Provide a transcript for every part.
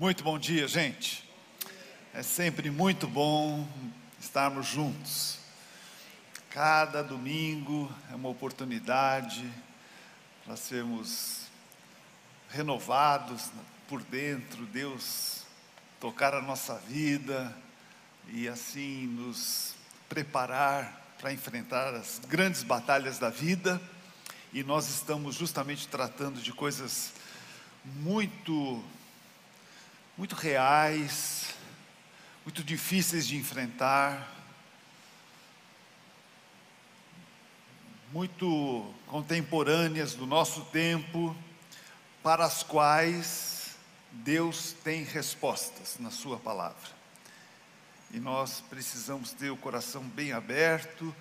Muito bom dia, gente. É sempre muito bom estarmos juntos. Cada domingo é uma oportunidade para sermos renovados por dentro, Deus tocar a nossa vida e assim nos preparar para enfrentar as grandes batalhas da vida. E nós estamos justamente tratando de coisas muito muito reais, muito difíceis de enfrentar, muito contemporâneas do nosso tempo, para as quais Deus tem respostas na Sua palavra. E nós precisamos ter o coração bem aberto,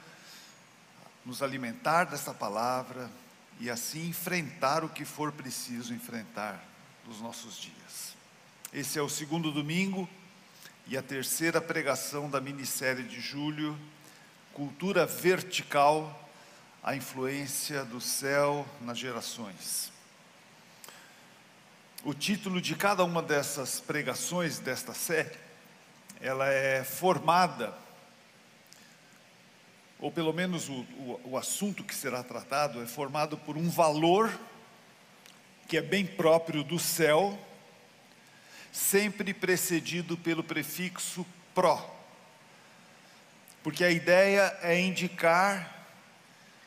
nos alimentar dessa palavra e assim enfrentar o que for preciso enfrentar nos nossos dias. Esse é o segundo domingo e a terceira pregação da minissérie de julho, Cultura Vertical, a influência do céu nas gerações. O título de cada uma dessas pregações desta série, ela é formada, ou pelo menos o, o, o assunto que será tratado é formado por um valor que é bem próprio do céu, sempre precedido pelo prefixo pró. Porque a ideia é indicar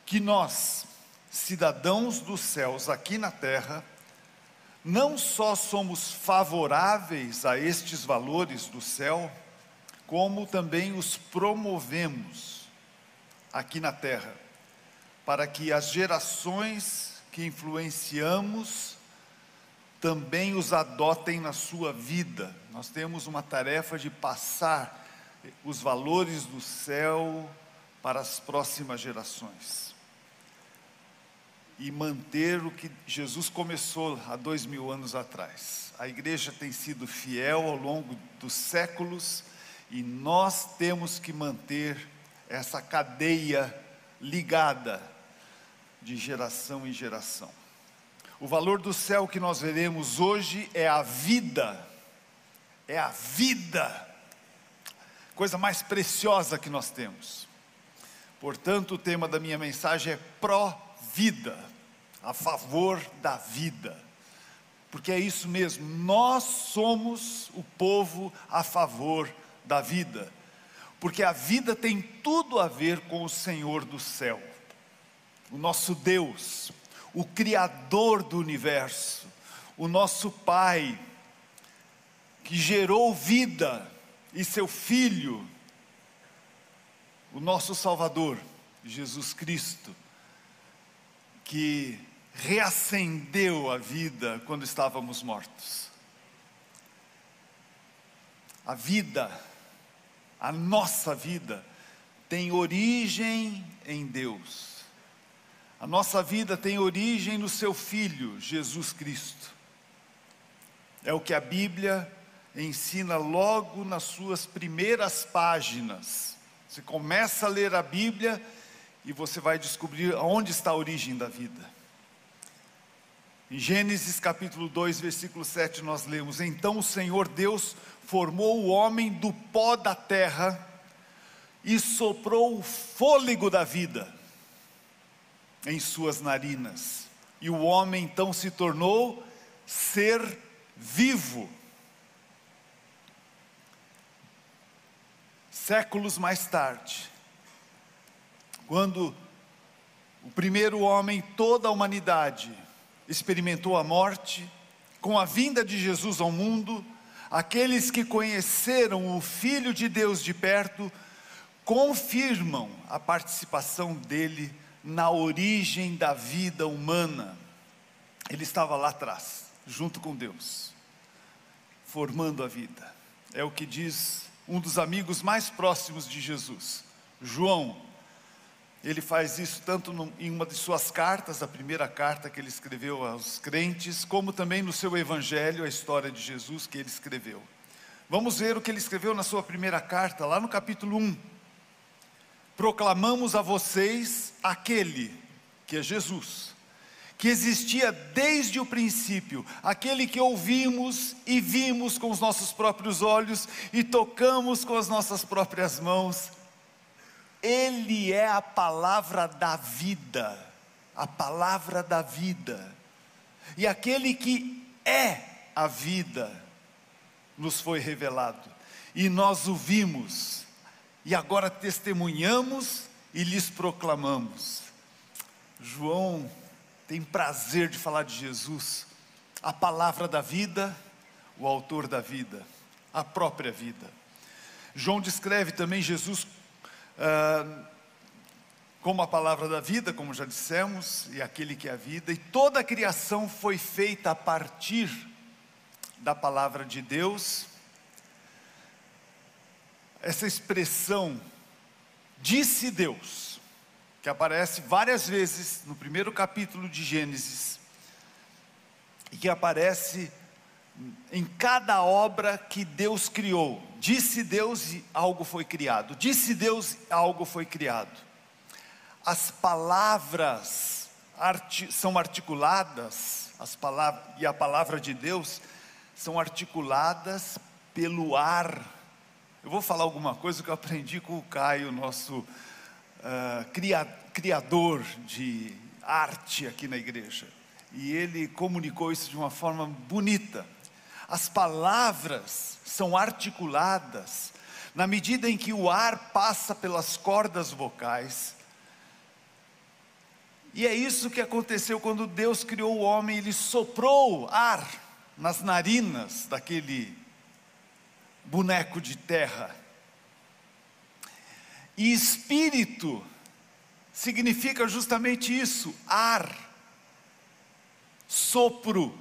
que nós, cidadãos dos céus aqui na terra, não só somos favoráveis a estes valores do céu, como também os promovemos aqui na terra, para que as gerações que influenciamos também os adotem na sua vida. Nós temos uma tarefa de passar os valores do céu para as próximas gerações e manter o que Jesus começou há dois mil anos atrás. A igreja tem sido fiel ao longo dos séculos e nós temos que manter essa cadeia ligada de geração em geração. O valor do céu que nós veremos hoje é a vida, é a vida, coisa mais preciosa que nós temos. Portanto, o tema da minha mensagem é pró-vida, a favor da vida, porque é isso mesmo, nós somos o povo a favor da vida, porque a vida tem tudo a ver com o Senhor do céu, o nosso Deus, o Criador do universo, o nosso Pai, que gerou vida e seu Filho, o nosso Salvador, Jesus Cristo, que reacendeu a vida quando estávamos mortos. A vida, a nossa vida, tem origem em Deus. A nossa vida tem origem no seu Filho, Jesus Cristo. É o que a Bíblia ensina logo nas suas primeiras páginas. Você começa a ler a Bíblia e você vai descobrir onde está a origem da vida. Em Gênesis capítulo 2, versículo 7, nós lemos: Então o Senhor Deus formou o homem do pó da terra e soprou o fôlego da vida em suas narinas. E o homem então se tornou ser vivo. Séculos mais tarde, quando o primeiro homem, toda a humanidade, experimentou a morte, com a vinda de Jesus ao mundo, aqueles que conheceram o Filho de Deus de perto, confirmam a participação dele na origem da vida humana. Ele estava lá atrás, junto com Deus, formando a vida. É o que diz um dos amigos mais próximos de Jesus, João. Ele faz isso tanto em uma de suas cartas, a primeira carta que ele escreveu aos crentes, como também no seu evangelho, a história de Jesus que ele escreveu. Vamos ver o que ele escreveu na sua primeira carta, lá no capítulo 1 proclamamos a vocês aquele que é Jesus, que existia desde o princípio, aquele que ouvimos e vimos com os nossos próprios olhos e tocamos com as nossas próprias mãos. Ele é a palavra da vida, a palavra da vida. E aquele que é a vida nos foi revelado, e nós o vimos, e agora testemunhamos e lhes proclamamos. João tem prazer de falar de Jesus, a palavra da vida, o autor da vida, a própria vida. João descreve também Jesus ah, como a palavra da vida, como já dissemos, e aquele que é a vida, e toda a criação foi feita a partir da palavra de Deus. Essa expressão, disse Deus, que aparece várias vezes no primeiro capítulo de Gênesis, e que aparece em cada obra que Deus criou. Disse Deus e algo foi criado. Disse Deus e algo foi criado. As palavras arti são articuladas, as palavras e a palavra de Deus são articuladas pelo ar. Eu vou falar alguma coisa que eu aprendi com o Caio, nosso uh, cria, criador de arte aqui na igreja. E ele comunicou isso de uma forma bonita. As palavras são articuladas na medida em que o ar passa pelas cordas vocais. E é isso que aconteceu quando Deus criou o homem, ele soprou ar nas narinas daquele boneco de terra. E espírito significa justamente isso: ar, sopro,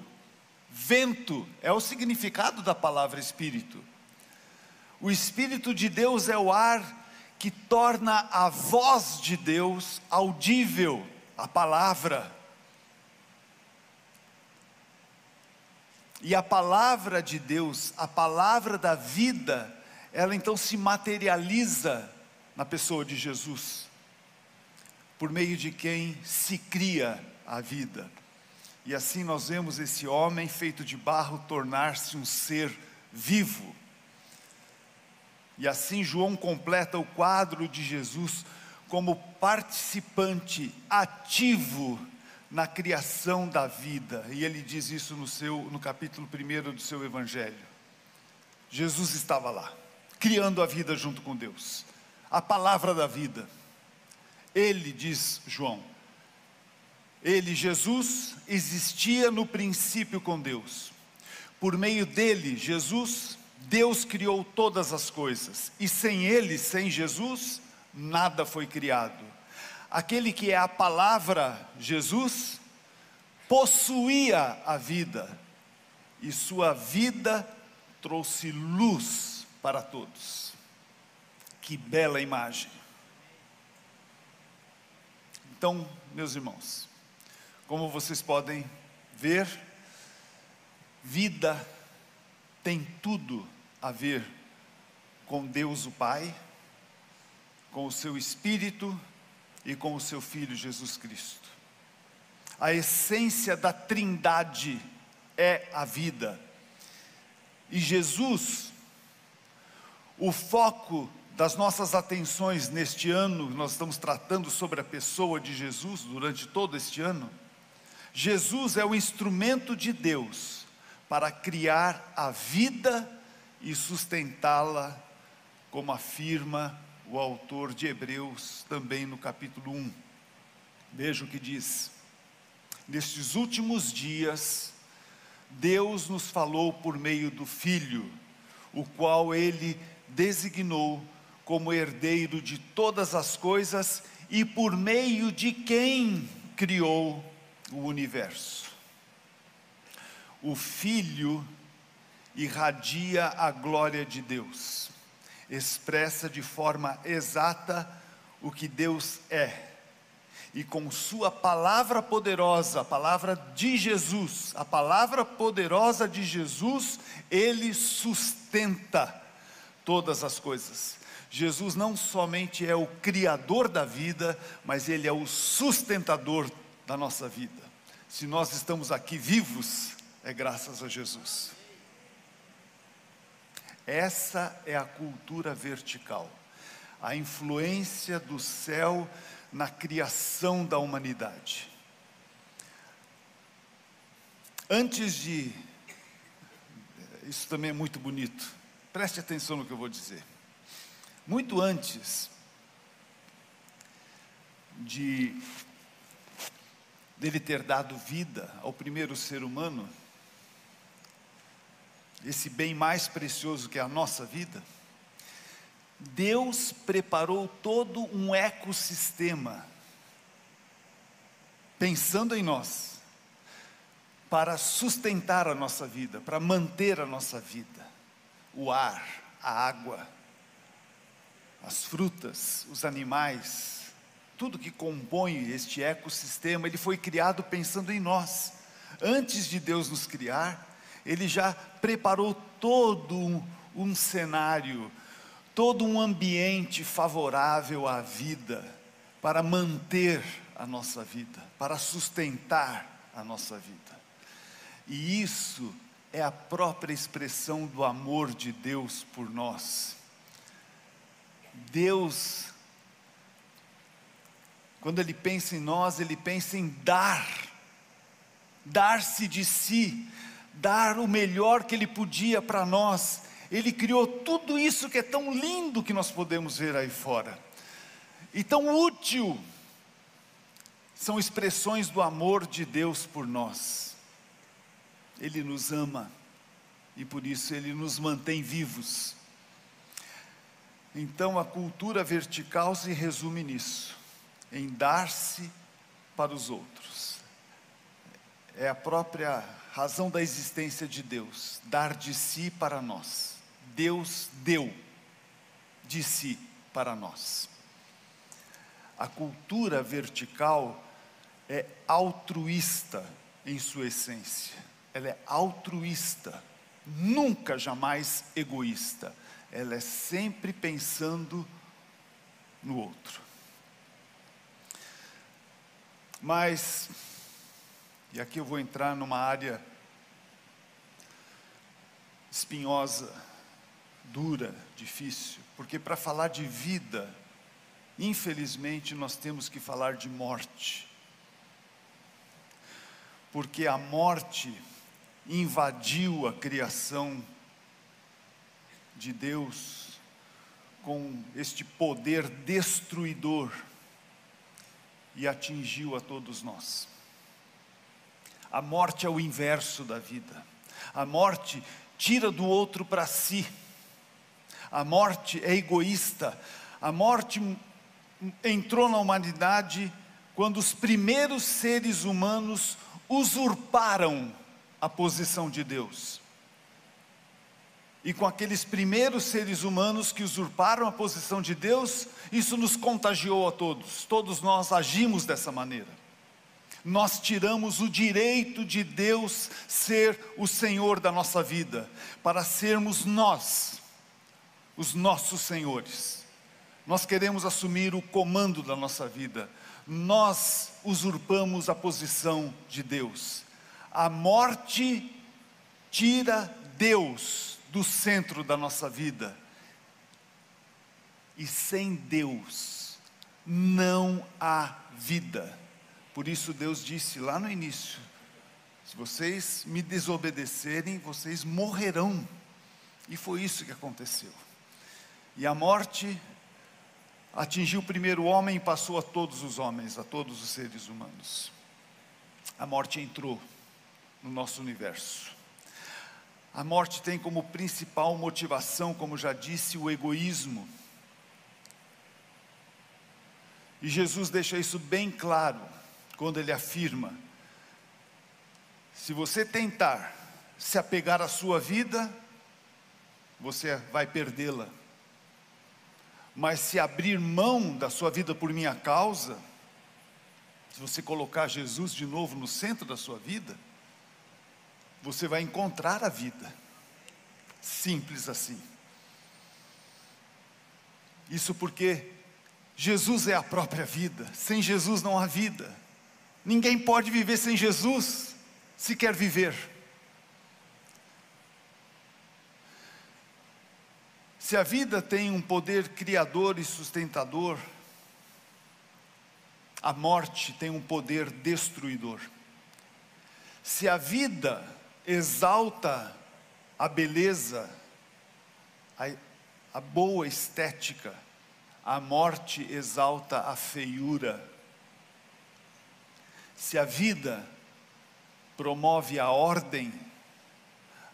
vento, é o significado da palavra espírito. O Espírito de Deus é o ar que torna a voz de Deus audível, a palavra. E a palavra de Deus, a palavra da vida, ela então se materializa na pessoa de Jesus, por meio de quem se cria a vida. E assim nós vemos esse homem feito de barro tornar-se um ser vivo. E assim João completa o quadro de Jesus como participante ativo na criação da vida. E ele diz isso no seu no capítulo 1 do seu evangelho. Jesus estava lá, criando a vida junto com Deus a palavra da vida. Ele, diz João, ele, Jesus, existia no princípio com Deus. Por meio dele, Jesus, Deus criou todas as coisas. E sem ele, sem Jesus, nada foi criado. Aquele que é a palavra, Jesus, possuía a vida, e sua vida trouxe luz para todos. Que bela imagem. Então, meus irmãos, como vocês podem ver, vida tem tudo a ver com Deus o Pai, com o seu Espírito e com o seu Filho Jesus Cristo. A essência da Trindade é a vida. E Jesus, o foco das nossas atenções neste ano, nós estamos tratando sobre a pessoa de Jesus durante todo este ano. Jesus é o instrumento de Deus para criar a vida e sustentá-la, como afirma o autor de Hebreus também no capítulo 1. Veja o que diz: Nestes últimos dias, Deus nos falou por meio do Filho, o qual ele designou como herdeiro de todas as coisas e por meio de quem criou o universo. O Filho irradia a glória de Deus, expressa de forma exata o que Deus é. E com Sua palavra poderosa, a palavra de Jesus, a palavra poderosa de Jesus, Ele sustenta todas as coisas. Jesus não somente é o criador da vida, mas ele é o sustentador da nossa vida. Se nós estamos aqui vivos, é graças a Jesus. Essa é a cultura vertical, a influência do céu na criação da humanidade. Antes de. Isso também é muito bonito, preste atenção no que eu vou dizer. Muito antes de dele ter dado vida ao primeiro ser humano, esse bem mais precioso que é a nossa vida, Deus preparou todo um ecossistema, pensando em nós, para sustentar a nossa vida, para manter a nossa vida. O ar, a água, as frutas, os animais, tudo que compõe este ecossistema, ele foi criado pensando em nós. Antes de Deus nos criar, ele já preparou todo um, cenário, todo um ambiente favorável à vida, para manter a nossa vida, para sustentar a nossa vida. E isso é a própria expressão do amor de Deus por nós. Deus, quando Ele pensa em nós, Ele pensa em dar, dar-se de si, dar o melhor que Ele podia para nós. Ele criou tudo isso que é tão lindo que nós podemos ver aí fora, e tão útil, são expressões do amor de Deus por nós. Ele nos ama e por isso Ele nos mantém vivos. Então a cultura vertical se resume nisso, em dar-se para os outros. É a própria razão da existência de Deus, dar de si para nós. Deus deu de si para nós. A cultura vertical é altruísta em sua essência, ela é altruísta, nunca jamais egoísta, ela é sempre pensando no outro. Mas e aqui eu vou entrar numa área espinhosa, dura, difícil, porque para falar de vida, infelizmente nós temos que falar de morte. Porque a morte invadiu a criação de Deus com este poder destruidor e atingiu a todos nós. A morte é o inverso da vida. A morte tira do outro para si. A morte é egoísta. A morte entrou na humanidade quando os primeiros seres humanos usurparam a posição de Deus. E com aqueles primeiros seres humanos que usurparam a posição de Deus, isso nos contagiou a todos. Todos nós agimos dessa maneira nós tiramos o direito de Deus ser o Senhor da nossa vida, para sermos nós, os nossos senhores. Nós queremos assumir o comando da nossa vida, nós usurpamos a posição de Deus. A morte tira Deus do centro da nossa vida, e sem Deus não há vida. Por isso Deus disse lá no início: se vocês me desobedecerem, vocês morrerão. E foi isso que aconteceu. E a morte atingiu o primeiro homem e passou a todos os homens, a todos os seres humanos. A morte entrou no nosso universo. A morte tem como principal motivação, como já disse, o egoísmo. E Jesus deixa isso bem claro quando ele afirma: se você tentar se apegar à sua vida, você vai perdê-la. Mas se abrir mão da sua vida por minha causa, se você colocar Jesus de novo no centro da sua vida, você vai encontrar a vida. Simples assim. Isso porque Jesus é a própria vida, sem Jesus não há vida. Ninguém pode viver sem Jesus, se quer viver. Se a vida tem um poder criador e sustentador, a morte tem um poder destruidor. Se a vida exalta a beleza, a, a boa estética, a morte exalta a feiura. Se a vida promove a ordem,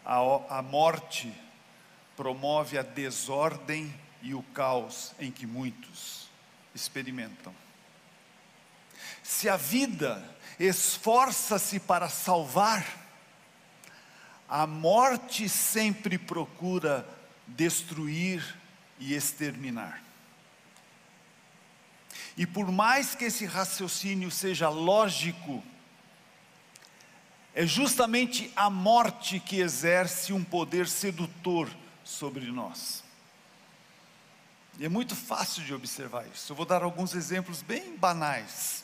a, a morte promove a desordem e o caos em que muitos experimentam. Se a vida esforça-se para salvar, a morte sempre procura destruir e exterminar. E por mais que esse raciocínio seja lógico, é justamente a morte que exerce um poder sedutor sobre nós. E é muito fácil de observar isso. Eu vou dar alguns exemplos bem banais.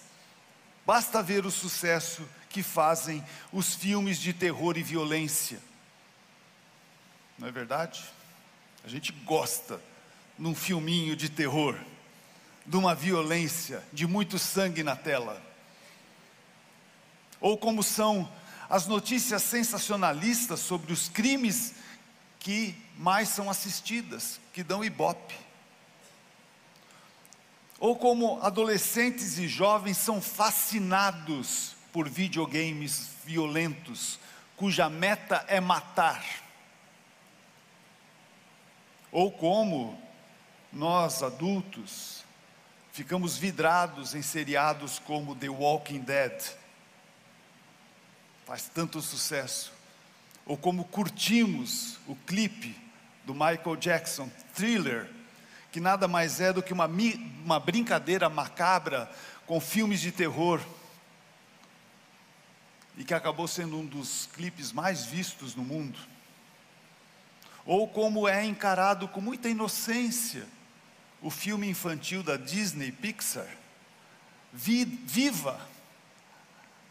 Basta ver o sucesso que fazem os filmes de terror e violência. Não é verdade? A gente gosta num filminho de terror, de uma violência, de muito sangue na tela. Ou como são as notícias sensacionalistas sobre os crimes que mais são assistidas, que dão ibope. Ou como adolescentes e jovens são fascinados por videogames violentos, cuja meta é matar. Ou como nós adultos ficamos vidrados em seriados como The Walking Dead, faz tanto sucesso, ou como curtimos o clipe do Michael Jackson, Thriller, que nada mais é do que uma, uma brincadeira macabra com filmes de terror, e que acabou sendo um dos clipes mais vistos no mundo, ou como é encarado com muita inocência o filme infantil da Disney Pixar, Viva,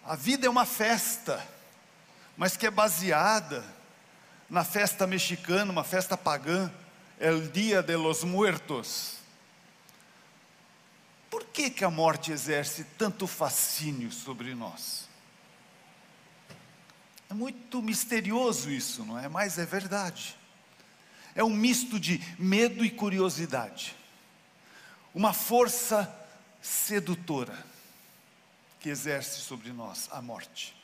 a vida é uma festa, mas que é baseada na festa mexicana, uma festa pagã, El Dia de los Muertos. Por que, que a morte exerce tanto fascínio sobre nós? É muito misterioso isso, não é? Mas é verdade. É um misto de medo e curiosidade. Uma força sedutora que exerce sobre nós a morte.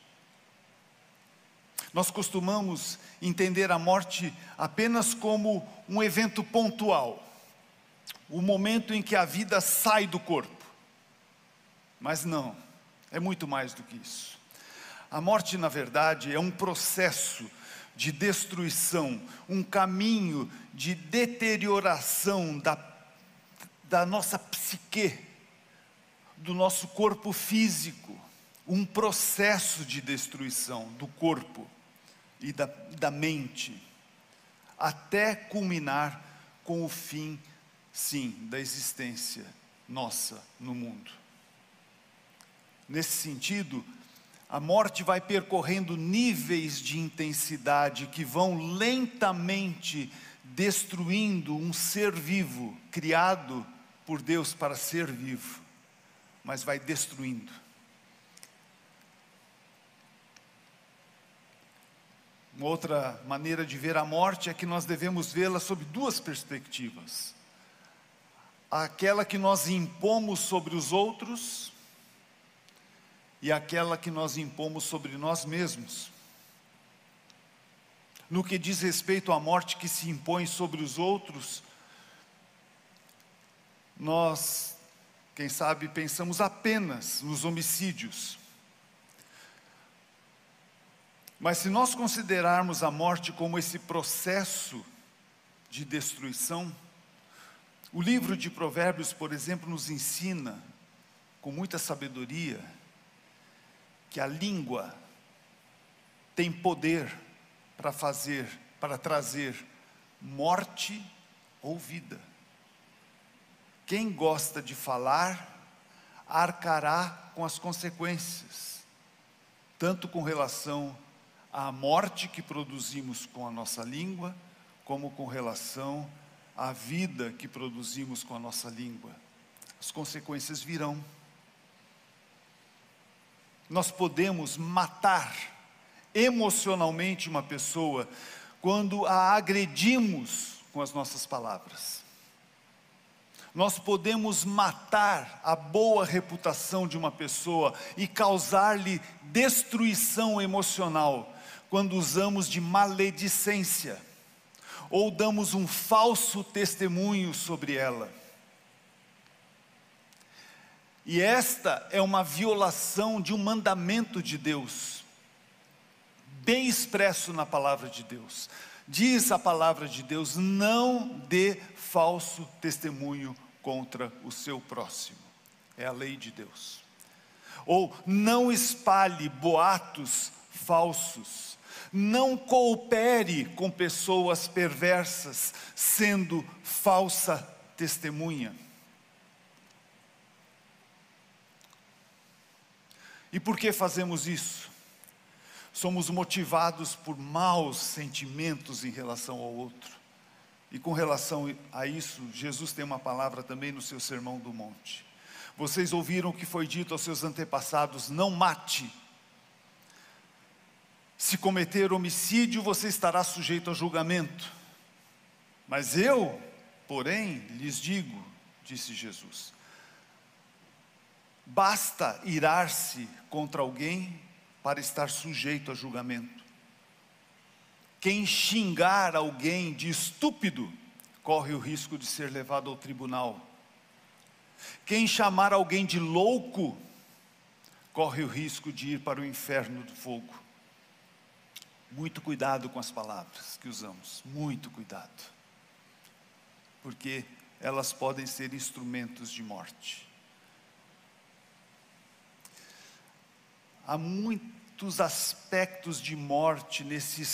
Nós costumamos entender a morte apenas como um evento pontual, o momento em que a vida sai do corpo. Mas não, é muito mais do que isso. A morte, na verdade, é um processo de destruição, um caminho de deterioração da, da nossa psique, do nosso corpo físico, um processo de destruição do corpo e da, da mente, até culminar com o fim, sim, da existência nossa no mundo. Nesse sentido, a morte vai percorrendo níveis de intensidade que vão lentamente destruindo um ser vivo, criado por Deus para ser vivo, mas vai destruindo Uma outra maneira de ver a morte é que nós devemos vê-la sob duas perspectivas: aquela que nós impomos sobre os outros e aquela que nós impomos sobre nós mesmos. No que diz respeito à morte que se impõe sobre os outros, nós, quem sabe, pensamos apenas nos homicídios. Mas se nós considerarmos a morte como esse processo de destruição, o livro de Provérbios, por exemplo, nos ensina, com muita sabedoria, que a língua tem poder para fazer, para trazer morte ou vida. Quem gosta de falar, arcará com as consequências, tanto com relação à morte que produzimos com a nossa língua, como com relação à vida que produzimos com a nossa língua. As consequências virão. Nós podemos matar emocionalmente uma pessoa quando a agredimos com as nossas palavras. Nós podemos matar a boa reputação de uma pessoa e causar-lhe destruição emocional quando usamos de maledicência ou damos um falso testemunho sobre ela. E esta é uma violação de um mandamento de Deus, bem expresso na palavra de Deus. Diz a palavra de Deus: não dê falso testemunho contra o seu próximo. É a lei de Deus. Ou não espalhe boatos falsos. Não coopere com pessoas perversas, sendo falsa testemunha. E por que fazemos isso? Somos motivados por maus sentimentos em relação ao outro. E com relação a isso, Jesus tem uma palavra também no seu Sermão do Monte. Vocês ouviram o que foi dito aos seus antepassados: não mate. Se cometer homicídio, você estará sujeito a julgamento. Mas eu, porém, lhes digo, disse Jesus, Basta irar-se contra alguém para estar sujeito a julgamento. Quem xingar alguém de estúpido corre o risco de ser levado ao tribunal. Quem chamar alguém de louco corre o risco de ir para o inferno do fogo. Muito cuidado com as palavras que usamos, muito cuidado, porque elas podem ser instrumentos de morte. Há muitos aspectos de morte nesse,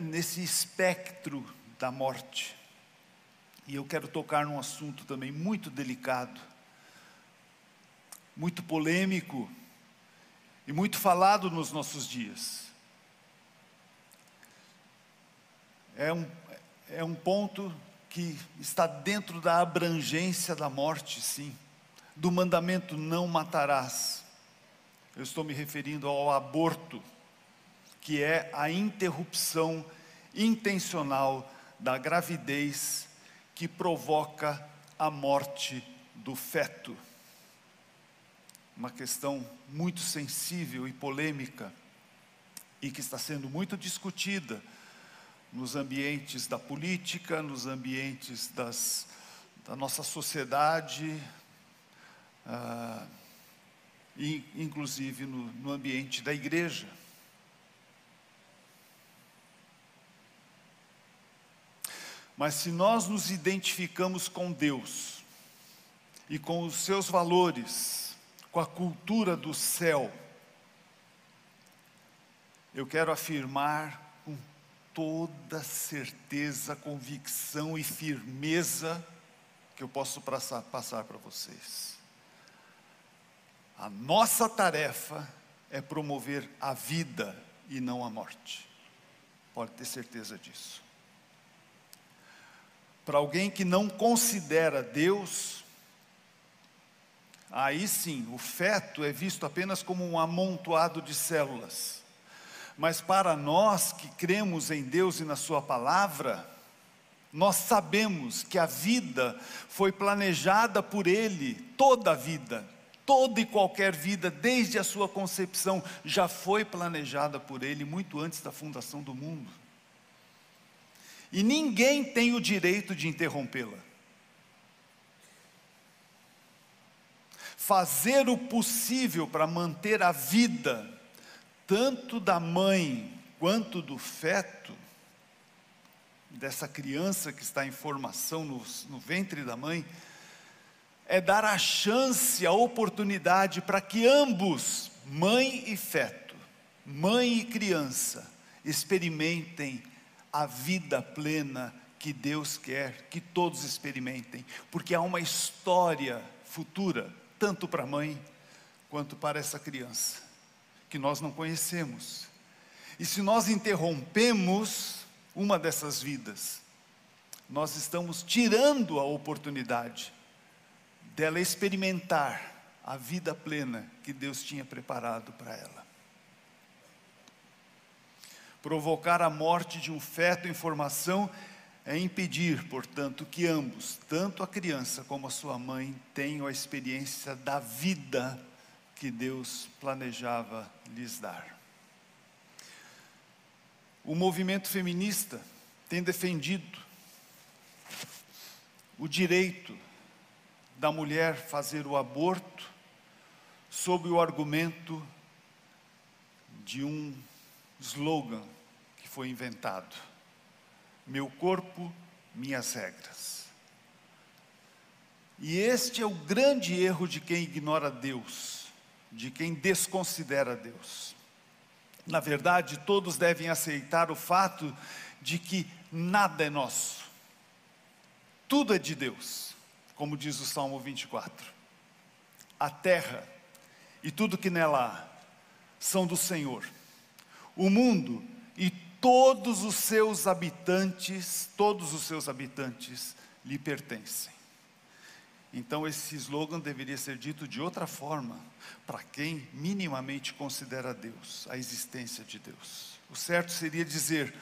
nesse espectro da morte. E eu quero tocar num assunto também muito delicado, muito polêmico e muito falado nos nossos dias. É um, é um ponto que está dentro da abrangência da morte, sim, do mandamento não matarás. Eu estou me referindo ao aborto, que é a interrupção intencional da gravidez que provoca a morte do feto. Uma questão muito sensível e polêmica e que está sendo muito discutida nos ambientes da política, nos ambientes das, da nossa sociedade. Ah, e inclusive no, no ambiente da igreja. Mas se nós nos identificamos com Deus e com os seus valores, com a cultura do céu, eu quero afirmar com toda certeza, convicção e firmeza que eu posso passar, para vocês. A nossa tarefa é promover a vida e não a morte. Pode ter certeza disso. Para alguém que não considera Deus, aí sim, o feto é visto apenas como um amontoado de células. Mas para nós que cremos em Deus e na Sua palavra, nós sabemos que a vida foi planejada por Ele, toda a vida, Toda e qualquer vida, desde a sua concepção, já foi planejada por Ele muito antes da fundação do mundo. E ninguém tem o direito de interrompê-la. Fazer o possível para manter a vida, tanto da mãe quanto do feto, dessa criança que está em formação no, no ventre da mãe, é dar a chance, a oportunidade para que ambos, mãe e feto, mãe e criança, experimentem a vida plena que Deus quer que todos experimentem, porque há uma história futura tanto para a mãe quanto para essa criança, que nós não conhecemos. E se nós interrompemos uma dessas vidas, nós estamos tirando a oportunidade dela experimentar a vida plena que Deus tinha preparado para ela. Provocar a morte de um feto em formação é impedir, portanto, que ambos, tanto a criança como a sua mãe, tenham a experiência da vida que Deus planejava lhes dar. O movimento feminista tem defendido o direito da mulher fazer o aborto sob o argumento de um slogan foi inventado: Meu corpo, minhas regras. E este é o grande erro de quem ignora Deus, de quem desconsidera Deus. Na verdade, todos devem aceitar o fato de que nada é nosso, tudo é de Deus, como diz o Salmo 24. A terra e tudo que nela há são do Senhor. O mundo e todos os seus habitantes, todos os seus habitantes lhe pertencem. Então, esse slogan deveria ser dito de outra forma, para quem minimamente considera Deus, a existência de Deus. O certo seria dizer: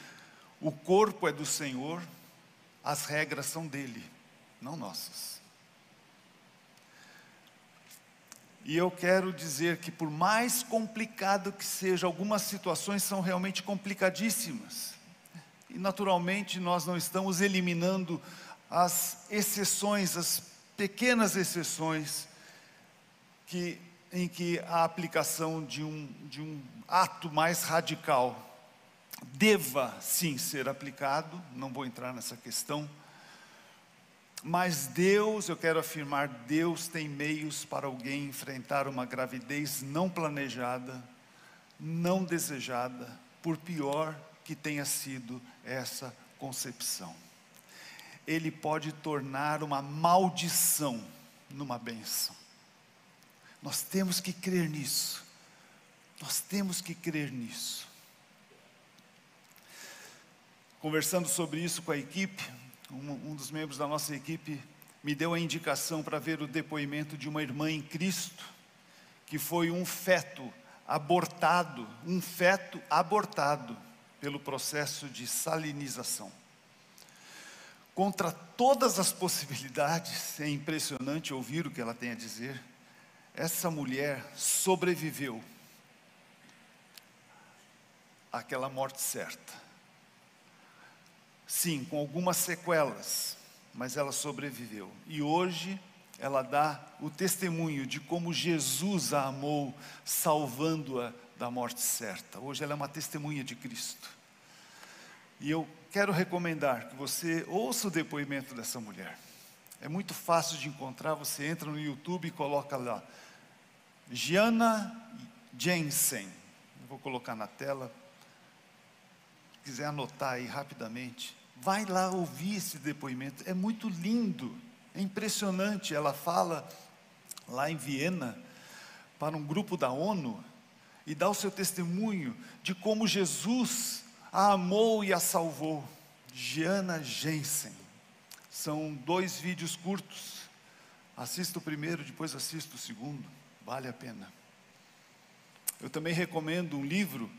o corpo é do Senhor, as regras são dele, não nossas. E eu quero dizer que, por mais complicado que seja, algumas situações são realmente complicadíssimas. E, naturalmente, nós não estamos eliminando as exceções, as pequenas exceções que, em que a aplicação de um, de um ato mais radical deva sim ser aplicado, não vou entrar nessa questão, mas Deus, eu quero afirmar, Deus tem meios para alguém enfrentar uma gravidez não planejada, não desejada, por pior que tenha sido essa concepção ele pode tornar uma maldição numa benção. Nós temos que crer nisso. Nós temos que crer nisso. Conversando sobre isso com a equipe, um, um dos membros da nossa equipe me deu a indicação para ver o depoimento de uma irmã em Cristo, que foi um feto abortado, um feto abortado pelo processo de salinização contra todas as possibilidades, é impressionante ouvir o que ela tem a dizer. Essa mulher sobreviveu àquela morte certa. Sim, com algumas sequelas, mas ela sobreviveu. E hoje ela dá o testemunho de como Jesus a amou, salvando-a da morte certa. Hoje ela é uma testemunha de Cristo. E eu quero recomendar que você ouça o depoimento dessa mulher. É muito fácil de encontrar, você entra no YouTube e coloca lá, Gianna Jensen. Vou colocar na tela. Se quiser anotar aí rapidamente, vai lá ouvir esse depoimento. É muito lindo, é impressionante. Ela fala lá em Viena para um grupo da ONU e dá o seu testemunho de como Jesus a amou e a salvou. Giana Jensen. São dois vídeos curtos. Assista o primeiro, depois assista o segundo. Vale a pena. Eu também recomendo um livro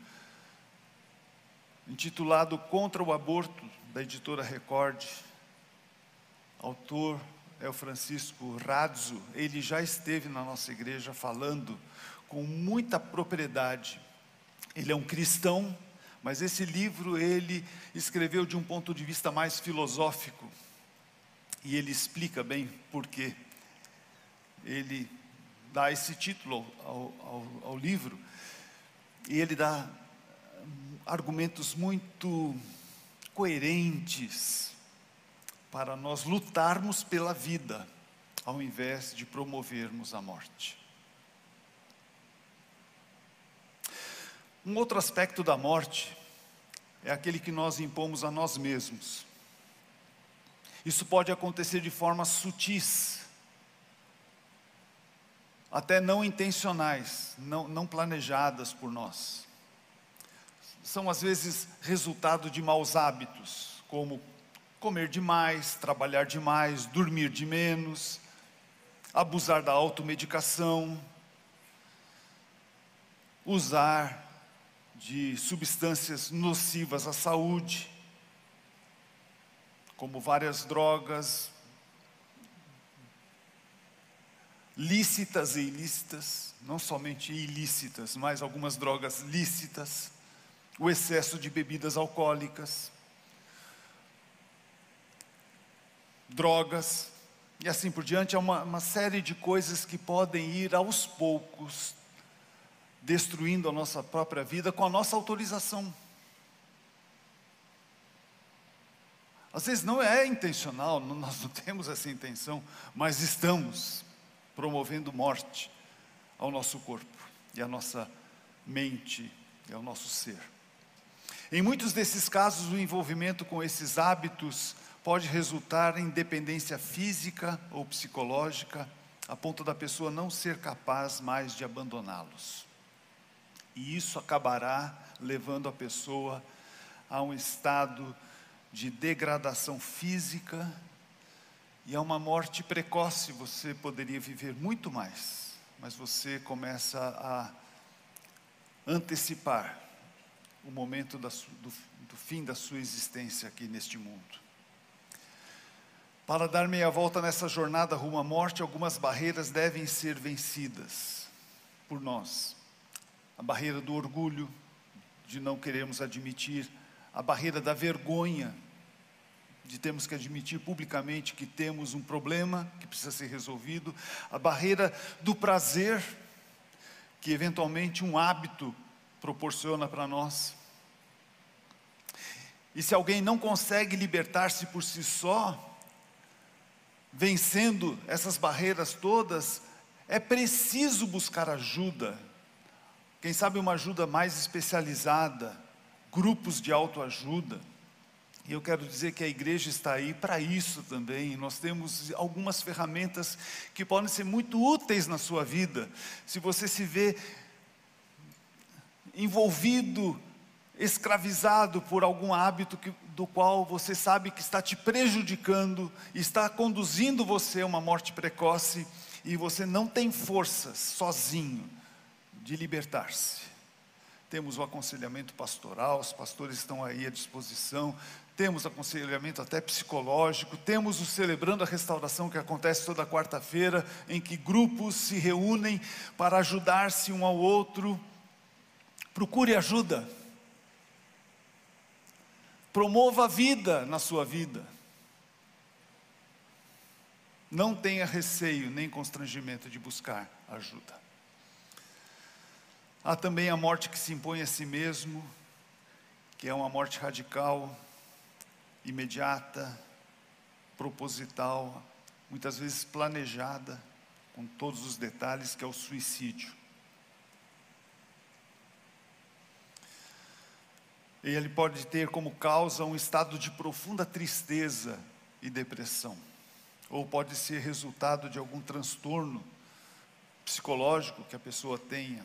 intitulado Contra o Aborto, da editora Record. Autor é o Francisco Razzo. Ele já esteve na nossa igreja falando com muita propriedade. Ele é um cristão mas esse livro ele escreveu de um ponto de vista mais filosófico. E ele explica bem por quê. Ele dá esse título ao, ao, ao livro. E ele dá argumentos muito coerentes para nós lutarmos pela vida, ao invés de promovermos a morte. Um outro aspecto da morte é aquele que nós impomos a nós mesmos. Isso pode acontecer de forma sutis. até não intencionais, não, não planejadas por nós. São às vezes resultado de maus hábitos, como comer demais, trabalhar demais, dormir de menos, abusar da automedicação, usar de substâncias nocivas à saúde, como várias drogas, lícitas e ilícitas, não somente ilícitas, mas algumas drogas lícitas, o excesso de bebidas alcoólicas, drogas, e assim por diante, é uma, uma série de coisas que podem ir aos poucos destruindo a nossa própria vida com a nossa autorização. Às vezes não é intencional, nós não temos essa intenção, mas estamos promovendo morte ao nosso corpo e à nossa mente e ao nosso ser. Em muitos desses casos, o envolvimento com esses hábitos pode resultar em dependência física ou psicológica, a ponto da pessoa não ser capaz mais de abandoná-los. E isso acabará levando a pessoa a um estado de degradação física e a uma morte precoce. Você poderia viver muito mais, mas você começa a antecipar o momento da, do, do fim da sua existência aqui neste mundo. Para dar meia volta nessa jornada rumo à morte, algumas barreiras devem ser vencidas por nós. A barreira do orgulho, de não queremos admitir, a barreira da vergonha, de termos que admitir publicamente que temos um problema que precisa ser resolvido, a barreira do prazer, que eventualmente um hábito proporciona para nós. E se alguém não consegue libertar-se por si só, vencendo essas barreiras todas, é preciso buscar ajuda. Quem sabe uma ajuda mais especializada, grupos de autoajuda. E eu quero dizer que a igreja está aí para isso também. Nós temos algumas ferramentas que podem ser muito úteis na sua vida. Se você se vê envolvido escravizado por algum hábito que, do qual você sabe que está te prejudicando, está conduzindo você a uma morte precoce e você não tem forças sozinho de libertar-se. Temos o aconselhamento pastoral, os pastores estão aí à disposição, temos aconselhamento até psicológico, temos o Celebrando a Restauração que acontece toda quarta-feira, em que grupos se reúnem para ajudar-se um ao outro. Procure ajuda Promova a vida na sua vida. Não tenha receio nem constrangimento de buscar ajuda. Há também a morte que se impõe a si mesmo, que é uma morte radical, imediata, proposital, muitas vezes planejada, com todos os detalhes, que é o suicídio. E ele pode ter como causa um estado de profunda tristeza e depressão, ou pode ser resultado de algum transtorno psicológico que a pessoa tenha,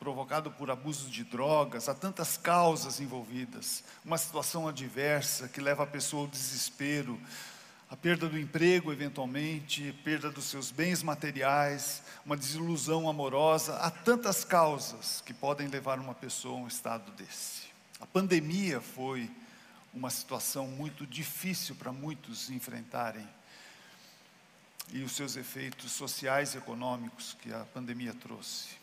provocado por abuso de drogas, há tantas causas envolvidas, uma situação adversa que leva a pessoa ao desespero, a perda do emprego, eventualmente, perda dos seus bens materiais, uma desilusão amorosa, há tantas causas que podem levar uma pessoa a um estado desse. A pandemia foi uma situação muito difícil para muitos enfrentarem e os seus efeitos sociais e econômicos que a pandemia trouxe.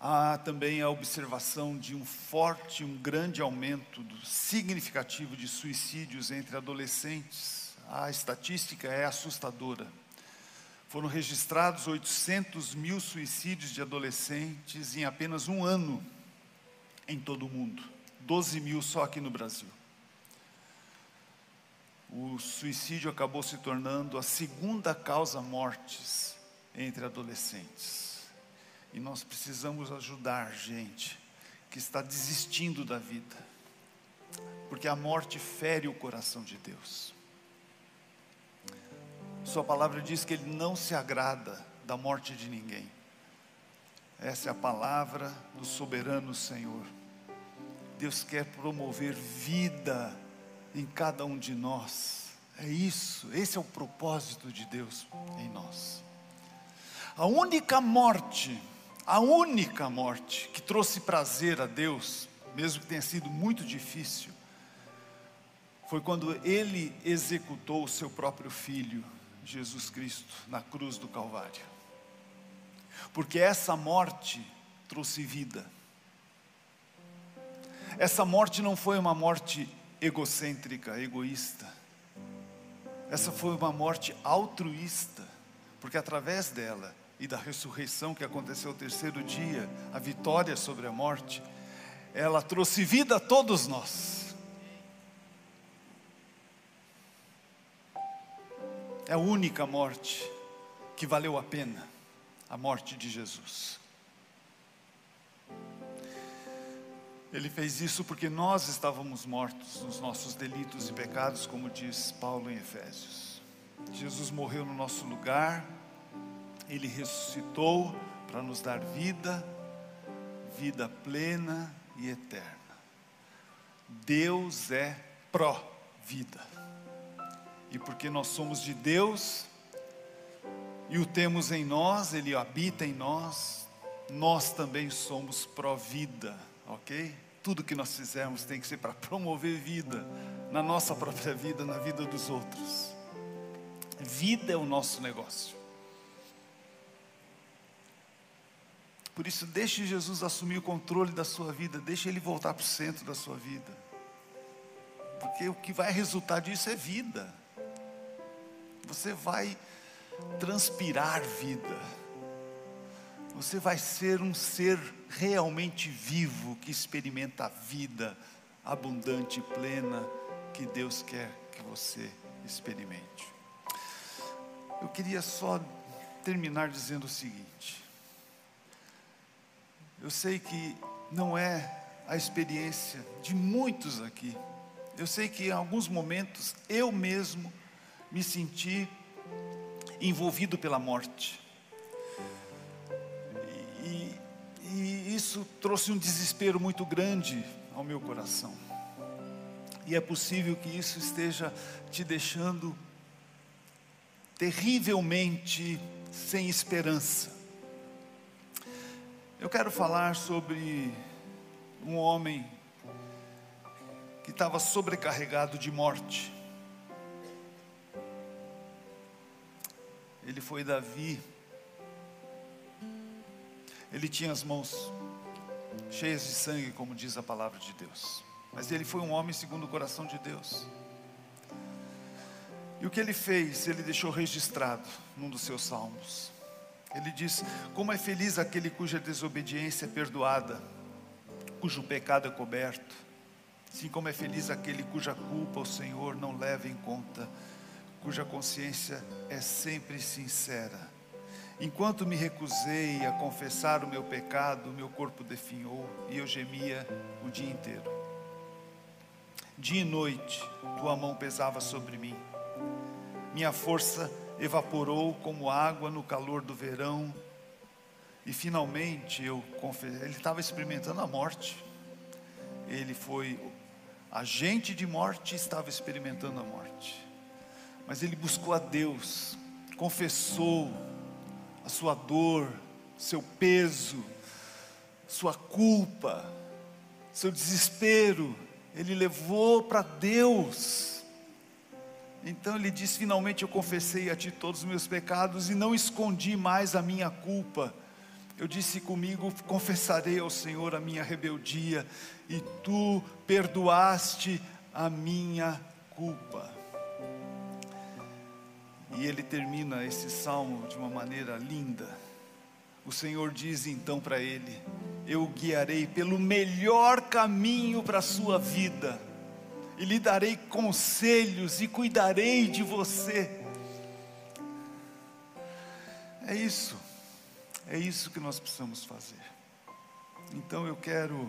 Há também a observação de um forte, um grande aumento do, significativo de suicídios entre adolescentes. A estatística é assustadora. Foram registrados 800 mil suicídios de adolescentes em apenas um ano em todo o mundo, 12 mil só aqui no Brasil. O suicídio acabou se tornando a segunda causa mortes entre adolescentes. E nós precisamos ajudar gente que está desistindo da vida, porque a morte fere o coração de Deus. Sua palavra diz que Ele não se agrada da morte de ninguém. Essa é a palavra do soberano Senhor. Deus quer promover vida em cada um de nós. É isso, esse é o propósito de Deus em nós. A única morte, a única morte que trouxe prazer a Deus, mesmo que tenha sido muito difícil, foi quando ele executou o seu próprio filho, Jesus Cristo, na cruz do Calvário. Porque essa morte trouxe vida. Essa morte não foi uma morte egocêntrica, egoísta. Essa foi uma morte altruísta, porque através dela e da ressurreição que aconteceu o terceiro dia, a vitória sobre a morte, ela trouxe vida a todos nós. É a única morte que valeu a pena, a morte de Jesus. Ele fez isso porque nós estávamos mortos nos nossos delitos e pecados, como diz Paulo em Efésios. Jesus morreu no nosso lugar, ele ressuscitou para nos dar vida, vida plena e eterna. Deus é pró-vida. E porque nós somos de Deus e o temos em nós, ele habita em nós, nós também somos pró-vida, ok? Tudo que nós fizermos tem que ser para promover vida na nossa própria vida, na vida dos outros. Vida é o nosso negócio. Por isso, deixe Jesus assumir o controle da sua vida, deixe Ele voltar para o centro da sua vida. Porque o que vai resultar disso é vida. Você vai transpirar vida. Você vai ser um ser realmente vivo que experimenta a vida abundante e plena que Deus quer que você experimente. Eu queria só terminar dizendo o seguinte: eu sei que não é a experiência de muitos aqui. Eu sei que em alguns momentos eu mesmo me senti envolvido pela morte. E, e, isso trouxe um desespero muito grande ao meu coração. E é possível que isso esteja te deixando terrivelmente sem esperança. Eu quero falar sobre um homem que estava sobrecarregado de morte. Ele foi Davi. Ele tinha as mãos cheias de sangue, como diz a palavra de Deus. Mas ele foi um homem segundo o coração de Deus. E o que ele fez, ele deixou registrado num dos seus salmos. Ele diz: Como é feliz aquele cuja desobediência é perdoada, cujo pecado é coberto. Assim como é feliz aquele cuja culpa o Senhor não leva em conta, cuja consciência é sempre sincera. Enquanto me recusei a confessar o meu pecado, meu corpo definhou e eu gemia o dia inteiro. Dia e noite, tua mão pesava sobre mim, minha força evaporou como água no calor do verão. E finalmente eu confessei, ele estava experimentando a morte. Ele foi agente de morte e estava experimentando a morte. Mas ele buscou a Deus, confessou a sua dor, seu peso, sua culpa, seu desespero. Ele levou para Deus então ele diz: Finalmente eu confessei a ti todos os meus pecados e não escondi mais a minha culpa. Eu disse comigo: Confessarei ao Senhor a minha rebeldia, e tu perdoaste a minha culpa. E ele termina esse salmo de uma maneira linda. O Senhor diz então para ele: Eu o guiarei pelo melhor caminho para a sua vida e lhe darei conselhos e cuidarei de você. É isso, é isso que nós precisamos fazer. Então eu quero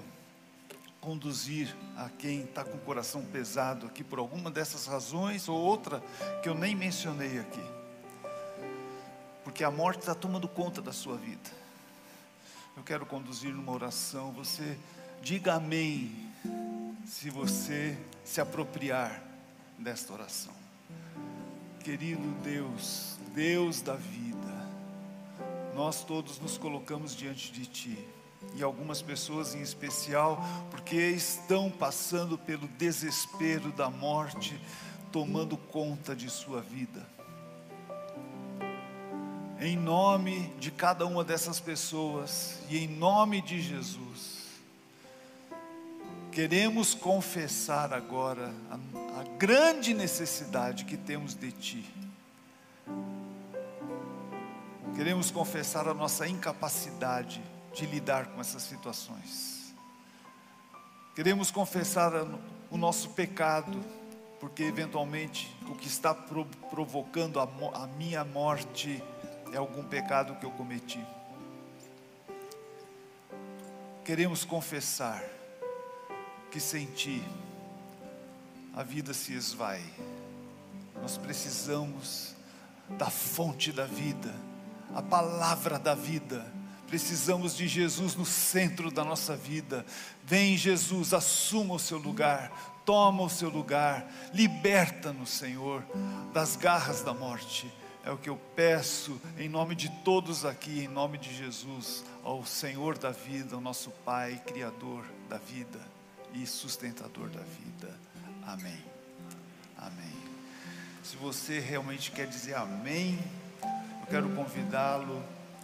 conduzir a quem está com o coração pesado aqui por alguma dessas razões ou outra que eu nem mencionei aqui. porque a morte está tomando conta da sua vida. Eu quero conduzir numa oração, você diga amém, se você se apropriar desta oração. Querido Deus, Deus da vida, nós todos nos colocamos diante de Ti, e algumas pessoas em especial, porque estão passando pelo desespero da morte, tomando conta de sua vida. Em nome de cada uma dessas pessoas e em nome de Jesus, queremos confessar agora a, a grande necessidade que temos de Ti. Queremos confessar a nossa incapacidade de lidar com essas situações. Queremos confessar o nosso pecado porque eventualmente o que está provocando a, minha morte é algum pecado que eu cometi. Queremos confessar que sem Ti a vida se esvai. Nós precisamos da fonte da vida, a palavra da vida. Precisamos de Jesus no centro da nossa vida. Vem, Jesus, assuma o seu lugar, toma o seu lugar, liberta-nos, Senhor, das garras da morte. É o que eu peço em nome de todos aqui, em nome de Jesus, ao Senhor da vida, ao nosso Pai, Criador da vida e sustentador da vida. Amém. Amém. Se você realmente quer dizer amém, eu quero convidá-lo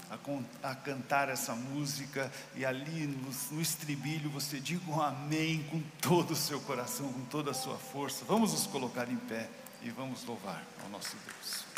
a, a, cantar essa música e ali no, no estribilho você diga um amém com todo o seu coração, com toda a sua força. Vamos nos colocar em pé e vamos louvar ao nosso Deus.